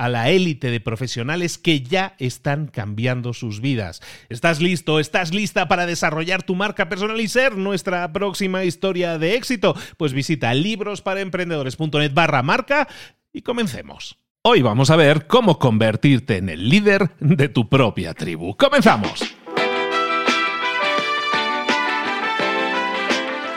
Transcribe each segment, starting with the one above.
a la élite de profesionales que ya están cambiando sus vidas. ¿Estás listo? ¿Estás lista para desarrollar tu marca personal y ser nuestra próxima historia de éxito? Pues visita librosparaemprendedores.net barra marca y comencemos. Hoy vamos a ver cómo convertirte en el líder de tu propia tribu. ¡Comenzamos!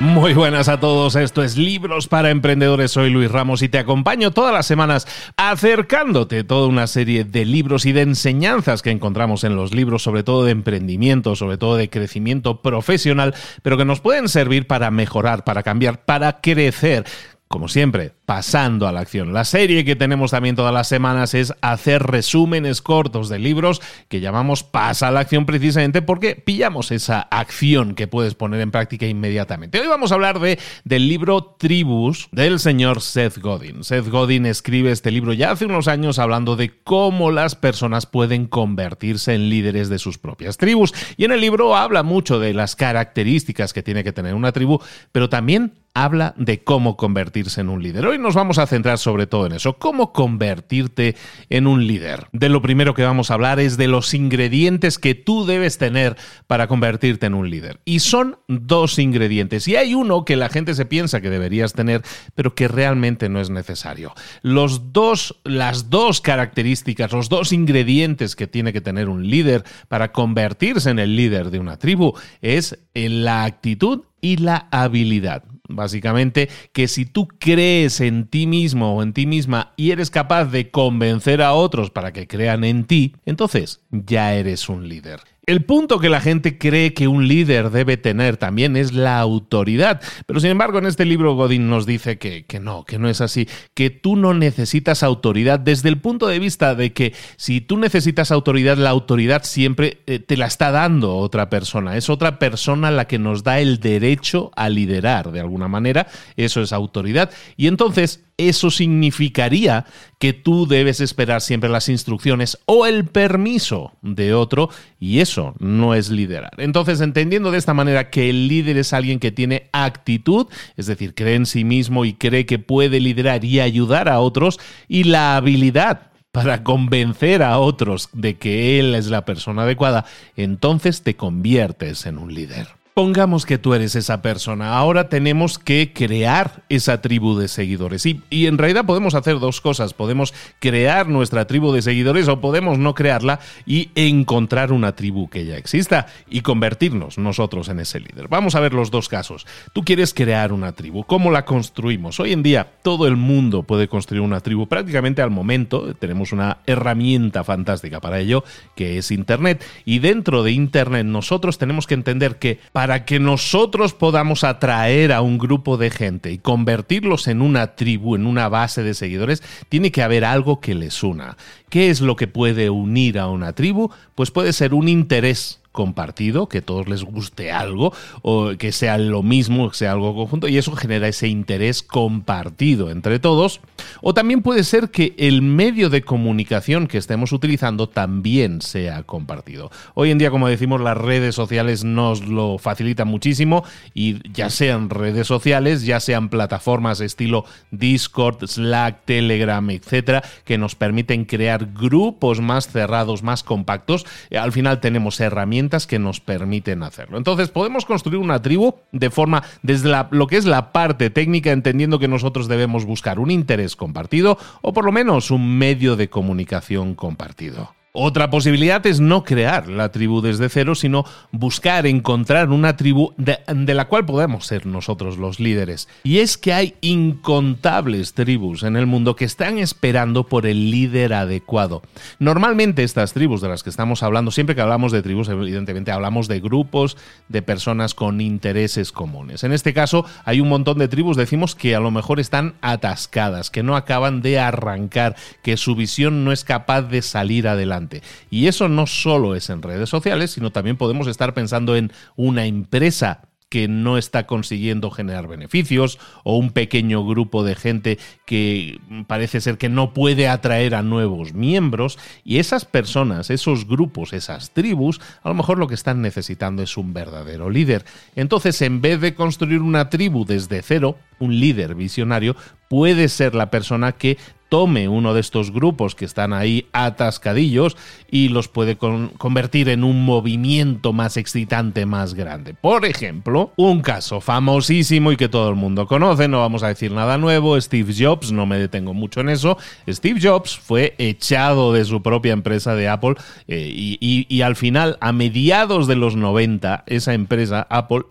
Muy buenas a todos, esto es Libros para Emprendedores, soy Luis Ramos y te acompaño todas las semanas acercándote toda una serie de libros y de enseñanzas que encontramos en los libros, sobre todo de emprendimiento, sobre todo de crecimiento profesional, pero que nos pueden servir para mejorar, para cambiar, para crecer como siempre, pasando a la acción. La serie que tenemos también todas las semanas es hacer resúmenes cortos de libros que llamamos Pasa a la acción precisamente porque pillamos esa acción que puedes poner en práctica inmediatamente. Hoy vamos a hablar de, del libro Tribus del señor Seth Godin. Seth Godin escribe este libro ya hace unos años hablando de cómo las personas pueden convertirse en líderes de sus propias tribus. Y en el libro habla mucho de las características que tiene que tener una tribu, pero también habla de cómo convertirse en un líder. Hoy nos vamos a centrar sobre todo en eso, cómo convertirte en un líder. De lo primero que vamos a hablar es de los ingredientes que tú debes tener para convertirte en un líder. Y son dos ingredientes. Y hay uno que la gente se piensa que deberías tener, pero que realmente no es necesario. Los dos, las dos características, los dos ingredientes que tiene que tener un líder para convertirse en el líder de una tribu es la actitud y la habilidad. Básicamente que si tú crees en ti mismo o en ti misma y eres capaz de convencer a otros para que crean en ti, entonces ya eres un líder. El punto que la gente cree que un líder debe tener también es la autoridad. Pero sin embargo, en este libro Godin nos dice que, que, no, que no es así, que tú no necesitas autoridad desde el punto de vista de que si tú necesitas autoridad, la autoridad siempre eh, te la está dando otra persona. Es otra persona la que nos da el derecho a liderar de alguna manera. Eso es autoridad. Y entonces eso significaría que tú debes esperar siempre las instrucciones o el permiso de otro y eso no es liderar. Entonces, entendiendo de esta manera que el líder es alguien que tiene actitud, es decir, cree en sí mismo y cree que puede liderar y ayudar a otros y la habilidad para convencer a otros de que él es la persona adecuada, entonces te conviertes en un líder. Pongamos que tú eres esa persona. Ahora tenemos que crear esa tribu de seguidores. Y, y, en realidad podemos hacer dos cosas. Podemos crear nuestra tribu de seguidores o podemos no crearla y encontrar una tribu que ya exista y convertirnos nosotros en ese líder. Vamos a ver los dos casos. Tú quieres crear una tribu. ¿Cómo la construimos? Hoy en día todo el mundo puede construir una tribu. Prácticamente al momento tenemos una herramienta fantástica para ello que es Internet. Y dentro de Internet nosotros tenemos que entender que para que nosotros podamos atraer a un grupo de gente y convertirlos en una tribu, en una base de seguidores, tiene que haber algo que les una. ¿Qué es lo que puede unir a una tribu? Pues puede ser un interés compartido, que todos les guste algo, o que sea lo mismo, que sea algo conjunto, y eso genera ese interés compartido entre todos. O también puede ser que el medio de comunicación que estemos utilizando también sea compartido. Hoy en día, como decimos, las redes sociales nos lo facilitan muchísimo, y ya sean redes sociales, ya sean plataformas estilo Discord, Slack, Telegram, etcétera, que nos permiten crear grupos más cerrados, más compactos. Al final tenemos herramientas que nos permiten hacerlo. Entonces podemos construir una tribu de forma desde lo que es la parte técnica, entendiendo que nosotros debemos buscar un interés compartido o por lo menos un medio de comunicación compartido. Otra posibilidad es no crear la tribu desde cero, sino buscar, encontrar una tribu de, la cual podemos ser nosotros los líderes. Y es que hay incontables tribus en el mundo que están esperando por el líder adecuado. Normalmente estas tribus de las que estamos hablando, siempre que hablamos de tribus, evidentemente hablamos de grupos de personas con intereses comunes. En este caso hay un montón de tribus, decimos que a lo mejor están atascadas, que no acaban de arrancar, que su visión no es capaz de salir adelante. Y eso no solo es en redes sociales, sino también podemos estar pensando en una empresa que no está consiguiendo generar beneficios o un pequeño grupo de gente que parece ser que no puede atraer a nuevos miembros y esas personas, esos grupos, esas tribus, a lo mejor lo que están necesitando es un verdadero líder. Entonces, en vez de construir una tribu desde cero, un líder visionario puede ser la persona que tome uno de estos grupos que están ahí atascadillos y los puede convertir en un movimiento más excitante, más grande. Por ejemplo, un caso famosísimo y que todo el mundo conoce, no vamos a decir nada nuevo, Steve Jobs, no me detengo mucho en eso, Steve Jobs fue echado de su propia empresa de Apple eh, y, al final, a mediados de los 90, esa empresa, Apple,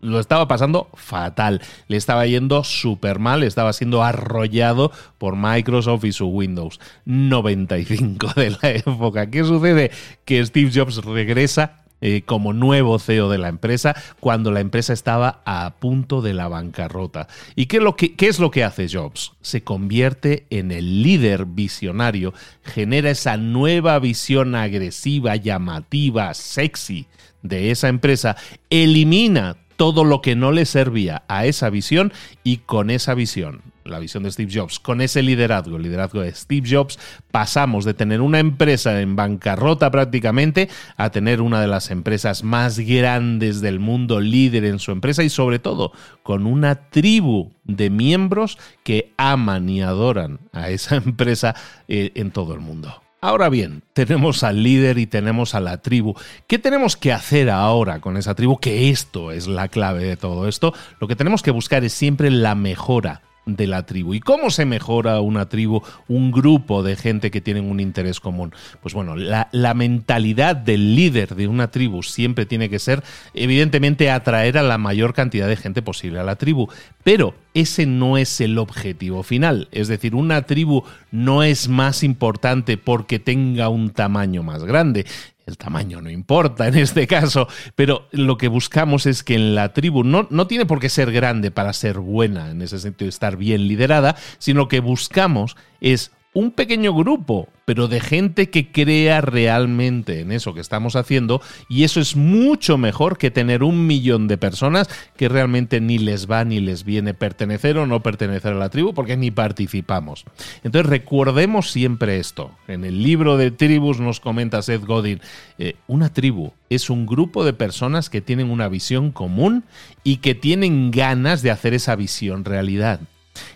lo estaba pasando fatal, le estaba yendo súper mal, estaba siendo arrollado por Microsoft y su Windows 95 de la época. ¿Qué sucede? Que Steve Jobs regresa eh, como nuevo CEO de la empresa cuando la empresa estaba a punto de la bancarrota. ¿Y qué, lo que, qué es lo que hace Jobs? Se convierte en el líder visionario, genera esa nueva visión agresiva, llamativa, sexy de esa empresa, elimina todo lo que no le servía a esa visión y con esa visión la visión de Steve Jobs, con ese liderazgo, el liderazgo de Steve Jobs, pasamos de tener una empresa en bancarrota prácticamente a tener una de las empresas más grandes del mundo, líder en su empresa y sobre todo con una tribu de miembros que aman y adoran a esa empresa eh, en todo el mundo. Ahora bien, tenemos al líder y tenemos a la tribu. ¿Qué tenemos que hacer ahora con esa tribu? Que esto es la clave de todo esto. Lo que tenemos que buscar es siempre la mejora de la tribu. ¿Y cómo se mejora una tribu, un grupo de gente que tienen un interés común? Pues bueno, la, la, mentalidad del líder de una tribu siempre tiene que ser, evidentemente, atraer a la mayor cantidad de gente posible a la tribu. Pero ese no es el objetivo final. Es decir, una tribu no es más importante porque tenga un tamaño más grande. El tamaño no importa en este caso, pero lo que buscamos es que en la tribu no, no tiene por qué ser grande para ser buena, en ese sentido, estar bien liderada, sino que buscamos es un pequeño grupo, pero de gente que crea realmente en eso que estamos haciendo y eso es mucho mejor que tener un millón de personas que realmente ni les va ni les viene pertenecer o no pertenecer a la tribu porque ni participamos. Entonces recordemos siempre esto. En el libro de tribus nos comenta Seth Godin, eh, una tribu es un grupo de personas que tienen una visión común y que tienen ganas de hacer esa visión realidad.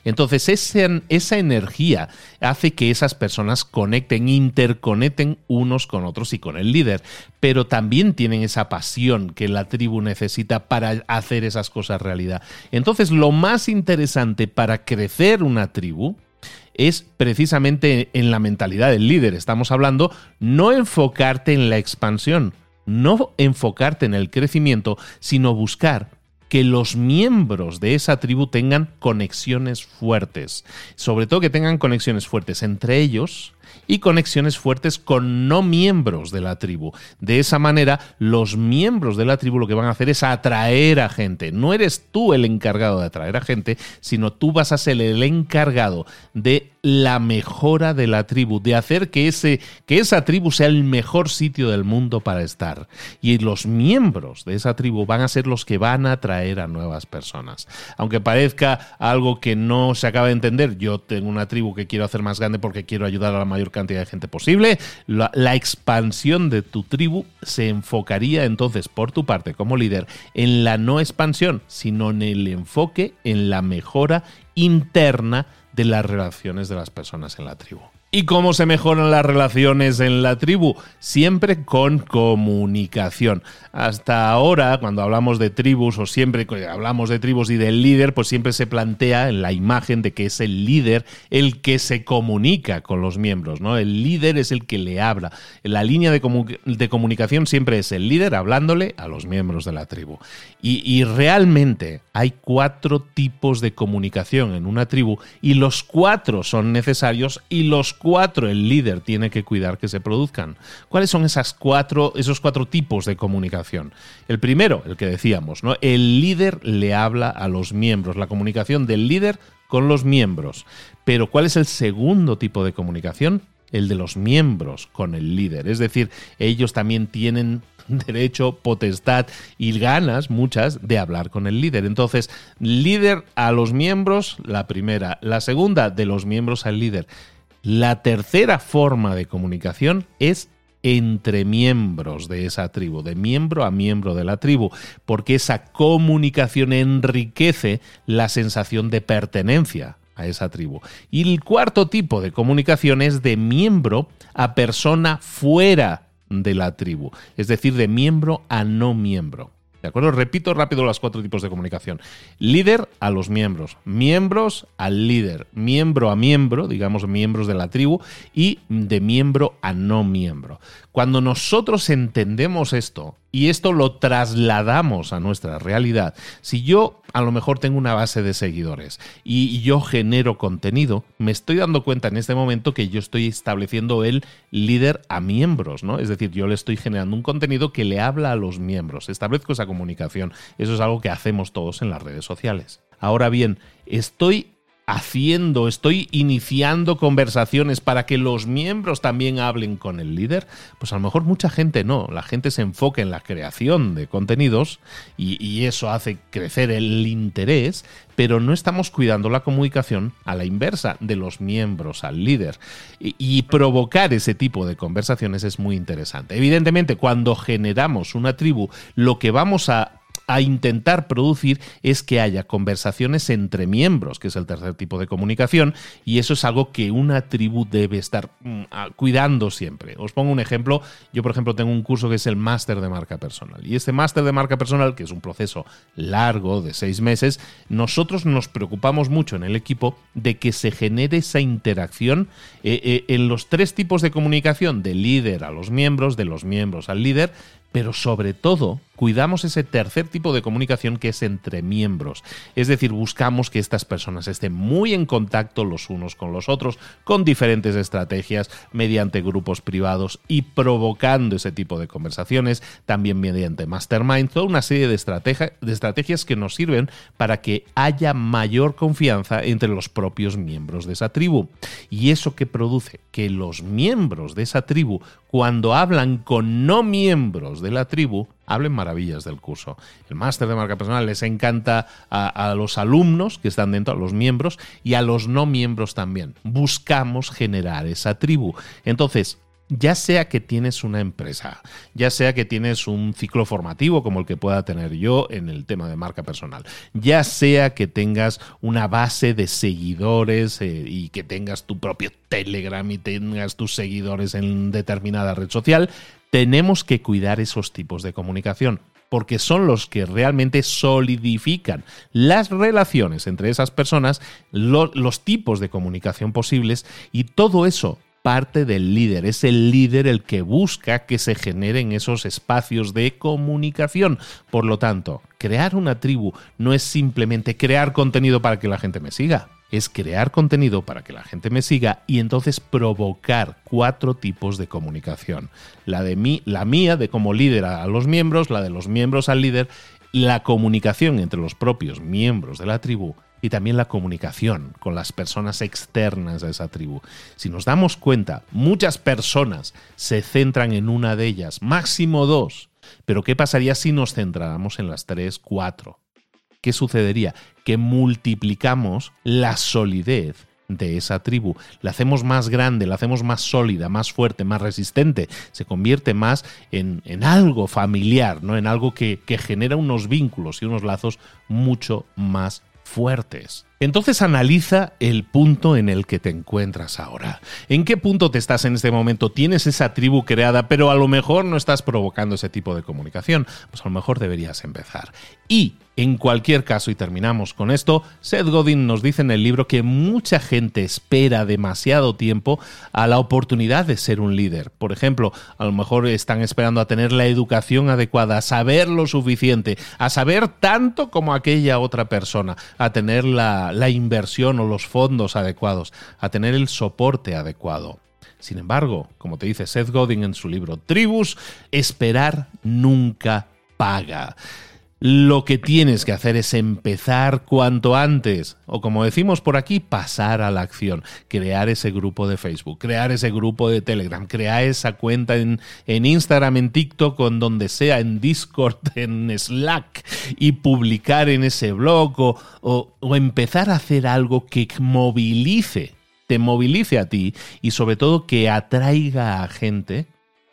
Entonces esa, energía hace que esas personas conecten, interconecten unos con otros y con el líder, pero también tienen esa pasión que la tribu necesita para hacer esas cosas realidad. Entonces lo más interesante para crecer una tribu es precisamente en la mentalidad del líder. Estamos hablando no enfocarte en la expansión, no enfocarte en el crecimiento, sino buscar que los miembros de esa tribu tengan conexiones fuertes. Sobre todo que tengan conexiones fuertes entre ellos y conexiones fuertes con no miembros de la tribu. De esa manera, los miembros de la tribu lo que van a hacer es atraer a gente. No eres tú el encargado de atraer a gente, sino tú vas a ser el encargado de la mejora de la tribu, de hacer que, ese, que esa tribu sea el mejor sitio del mundo para estar. Y los miembros de esa tribu van a ser los que van a atraer a nuevas personas. Aunque parezca algo que no se acaba de entender, yo tengo una tribu que quiero hacer más grande porque quiero ayudar a la mayor cantidad de gente posible, la, la expansión de tu tribu se enfocaría entonces por tu parte como líder en la no expansión, sino en el enfoque en la mejora interna de las relaciones de las personas en la tribu. ¿Y cómo se mejoran las relaciones en la tribu? Siempre con comunicación. Hasta ahora, cuando hablamos de tribus o siempre hablamos de tribus y del líder, pues siempre se plantea la imagen de que es el líder el que se comunica con los miembros, ¿no? El líder es el que le habla. La línea de, comunicación siempre es el líder hablándole a los miembros de la tribu. Y, realmente hay cuatro tipos de comunicación en una tribu y los cuatro son necesarios y los cuatro el líder tiene que cuidar que se produzcan. ¿Cuáles son cuatro, esos cuatro tipos de comunicación? El primero, el que decíamos, ¿no? El líder le habla a los miembros, la comunicación del líder con los miembros. Pero ¿cuál es el segundo tipo de comunicación? El de los miembros con el líder. Es decir, ellos también tienen derecho, potestad y ganas, muchas, de hablar con el líder. Entonces, líder a los miembros, la primera. La segunda, de los miembros al líder. La tercera forma de comunicación es entre miembros de esa tribu, de miembro a miembro de la tribu, porque esa comunicación enriquece la sensación de pertenencia a esa tribu. Y el cuarto tipo de comunicación es de miembro a persona fuera de la tribu, es decir, de miembro a no miembro. ¿De acuerdo? Repito rápido los cuatro tipos de comunicación. Líder a los miembros, miembros al líder, miembro a miembro, digamos miembros de la tribu, y de miembro a no miembro. Cuando nosotros entendemos esto y esto lo trasladamos a nuestra realidad, si yo a lo mejor tengo una base de seguidores y yo genero contenido, me estoy dando cuenta en este momento que yo estoy estableciendo el líder a miembros, ¿no? Es decir, yo le estoy generando un contenido que le habla a los miembros, establezco esa comunicación. Eso es algo que hacemos todos en las redes sociales. Ahora bien, estoy haciendo, estoy iniciando conversaciones para que los miembros también hablen con el líder, pues a lo mejor mucha gente no, la gente se enfoca en la creación de contenidos y, eso hace crecer el interés, pero no estamos cuidando la comunicación a la inversa de los miembros al líder. y provocar ese tipo de conversaciones es muy interesante. Evidentemente, cuando generamos una tribu, lo que vamos a a intentar producir es que haya conversaciones entre miembros, que es el tercer tipo de comunicación, y eso es algo que una tribu debe estar mm, cuidando siempre. Os pongo un ejemplo, yo por ejemplo tengo un curso que es el máster de marca personal, y este máster de marca personal, que es un proceso largo de seis meses, nosotros nos preocupamos mucho en el equipo de que se genere esa interacción eh, eh, en los tres tipos de comunicación, del líder a los miembros, de los miembros al líder, pero sobre todo cuidamos ese tercer tipo de comunicación que es entre miembros. Es decir, buscamos que estas personas estén muy en contacto los unos con los otros, con diferentes estrategias, mediante grupos privados y provocando ese tipo de conversaciones, también mediante mastermind, toda una serie de, de estrategias que nos sirven para que haya mayor confianza entre los propios miembros de esa tribu. Y eso que produce que los miembros de esa tribu, cuando hablan con no miembros de la tribu, hablen maravillas del curso. El máster de marca personal les encanta a, los alumnos que están dentro, a los miembros y a los no miembros también. Buscamos generar esa tribu. Entonces, ya sea que tienes una empresa, ya sea que tienes un ciclo formativo como el que pueda tener yo en el tema de marca personal, ya sea que tengas una base de seguidores eh, y que tengas tu propio Telegram y tengas tus seguidores en determinada red social, tenemos que cuidar esos tipos de comunicación porque son los que realmente solidifican las relaciones entre esas personas, los tipos de comunicación posibles y todo eso parte del líder. Es el líder el que busca que se generen esos espacios de comunicación. Por lo tanto, crear una tribu no es simplemente crear contenido para que la gente me siga es crear contenido para que la gente me siga y entonces provocar cuatro tipos de comunicación. La de mí, la mía de como líder a los miembros, la de los miembros al líder, la comunicación entre los propios miembros de la tribu y también la comunicación con las personas externas a esa tribu. Si nos damos cuenta, muchas personas se centran en una de ellas, máximo dos, pero ¿qué pasaría si nos centráramos en las tres, cuatro? ¿Qué sucedería? Que multiplicamos la solidez de esa tribu. La hacemos más grande, la hacemos más sólida, más fuerte, más resistente. Se convierte más en, en algo familiar, ¿no? En algo que, que genera unos vínculos y unos lazos mucho más fuertes. Entonces analiza el punto en el que te encuentras ahora. ¿En qué punto te estás en este momento? ¿Tienes esa tribu creada, pero a lo mejor no estás provocando ese tipo de comunicación? Pues a lo mejor deberías empezar. Y en cualquier caso, y terminamos con esto, Seth Godin nos dice en el libro que mucha gente espera demasiado tiempo a la oportunidad de ser un líder. Por ejemplo, a lo mejor están esperando a tener la educación adecuada, a saber lo suficiente, a saber tanto como aquella otra persona, a tener la, la inversión o los fondos adecuados, a tener el soporte adecuado. Sin embargo, como te dice Seth Godin en su libro Tribus, esperar nunca paga lo que tienes que hacer es empezar cuanto antes, o como decimos por aquí, pasar a la acción, crear ese grupo de Facebook, crear ese grupo de Telegram, crear esa cuenta en, Instagram, en TikTok, en donde sea, en Discord, en Slack, y publicar en ese blog, o, o empezar a hacer algo que movilice, te movilice a ti, y sobre todo que atraiga a gente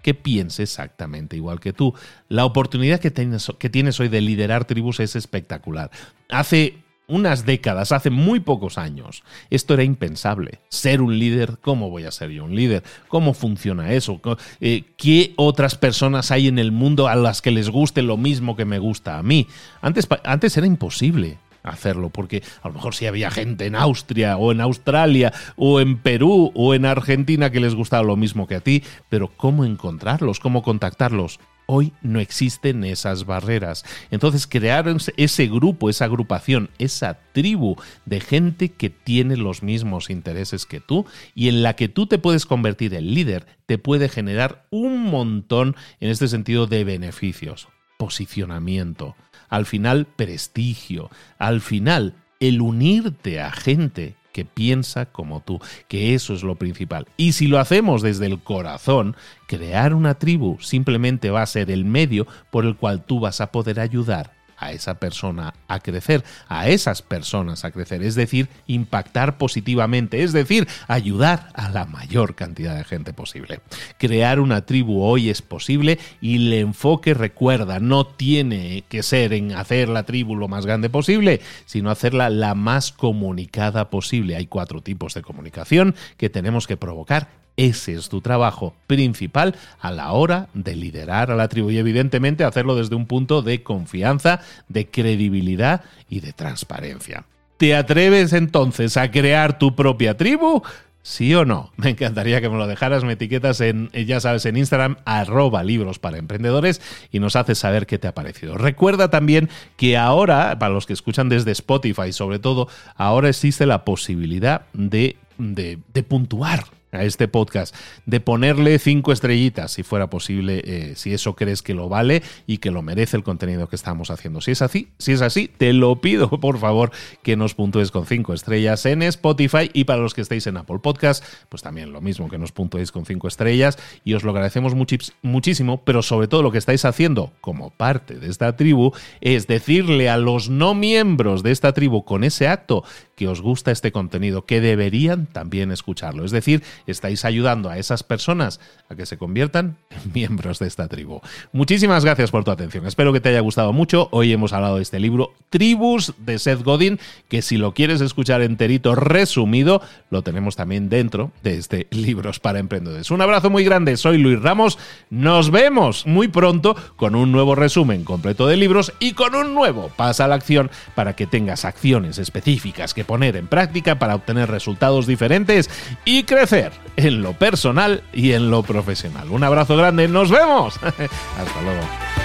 que piense exactamente igual que tú. La oportunidad que tienes, hoy de liderar tribus es espectacular. Hace unas décadas, hace muy pocos años, esto era impensable. Ser un líder, ¿cómo voy a ser yo un líder? ¿Cómo funciona eso? Eh, ¿Qué otras personas hay en el mundo a las que les guste lo mismo que me gusta a mí? Antes, antes era imposible hacerlo, porque a lo mejor si había gente en Austria o en Australia o en Perú o en Argentina que les gustaba lo mismo que a ti, pero ¿cómo encontrarlos? ¿Cómo contactarlos? Hoy no existen esas barreras. Entonces, crear ese grupo, esa agrupación, esa tribu de gente que tiene los mismos intereses que tú y en la que tú te puedes convertir en líder, te puede generar un montón en este sentido de beneficios. Posicionamiento, al final prestigio, al final el unirte a gente que piensa como tú, que eso es lo principal. Y si lo hacemos desde el corazón, crear una tribu simplemente va a ser el medio por el cual tú vas a poder ayudar a esa persona a crecer, a esas personas a crecer, es decir, impactar positivamente, es decir, ayudar a la mayor cantidad de gente posible. Crear una tribu hoy es posible y el enfoque recuerda, no tiene que ser en hacer la tribu lo más grande posible, sino hacerla la más comunicada posible. Hay cuatro tipos de comunicación que tenemos que provocar ese es tu trabajo principal a la hora de liderar a la tribu y evidentemente hacerlo desde un punto de confianza, de credibilidad y de transparencia. ¿Te atreves entonces a crear tu propia tribu? ¿Sí o no? Me encantaría que me lo dejaras, me etiquetas en, ya sabes, en Instagram, arroba libros para emprendedores y nos haces saber qué te ha parecido. Recuerda también que ahora, para los que escuchan desde Spotify sobre todo, ahora existe la posibilidad de, de, de puntuar a este podcast, de ponerle cinco estrellitas, si fuera posible, eh, si eso crees que lo vale y que lo merece el contenido que estamos haciendo. Si es así, si es así, te lo pido, por favor, que nos puntúes con cinco estrellas en Spotify y para los que estéis en Apple Podcast, pues también lo mismo, que nos puntuéis con cinco estrellas y os lo agradecemos muchísimo, pero sobre todo lo que estáis haciendo como parte de esta tribu es decirle a los no miembros de esta tribu con ese acto que os gusta este contenido, que deberían también escucharlo. Es decir, estáis ayudando a esas personas a que se conviertan en miembros de esta tribu. Muchísimas gracias por tu atención. Espero que te haya gustado mucho. Hoy hemos hablado de este libro, Tribus de Seth Godin, que si lo quieres escuchar enterito resumido, lo tenemos también dentro de este Libros para Emprendedores. Un abrazo muy grande. Soy Luis Ramos. Nos vemos muy pronto con un nuevo resumen completo de libros y con un nuevo Pasa a la acción para que tengas acciones específicas que poner en práctica para obtener resultados diferentes y crecer en lo personal y en lo profesional. Un abrazo grande, nos vemos. Hasta luego.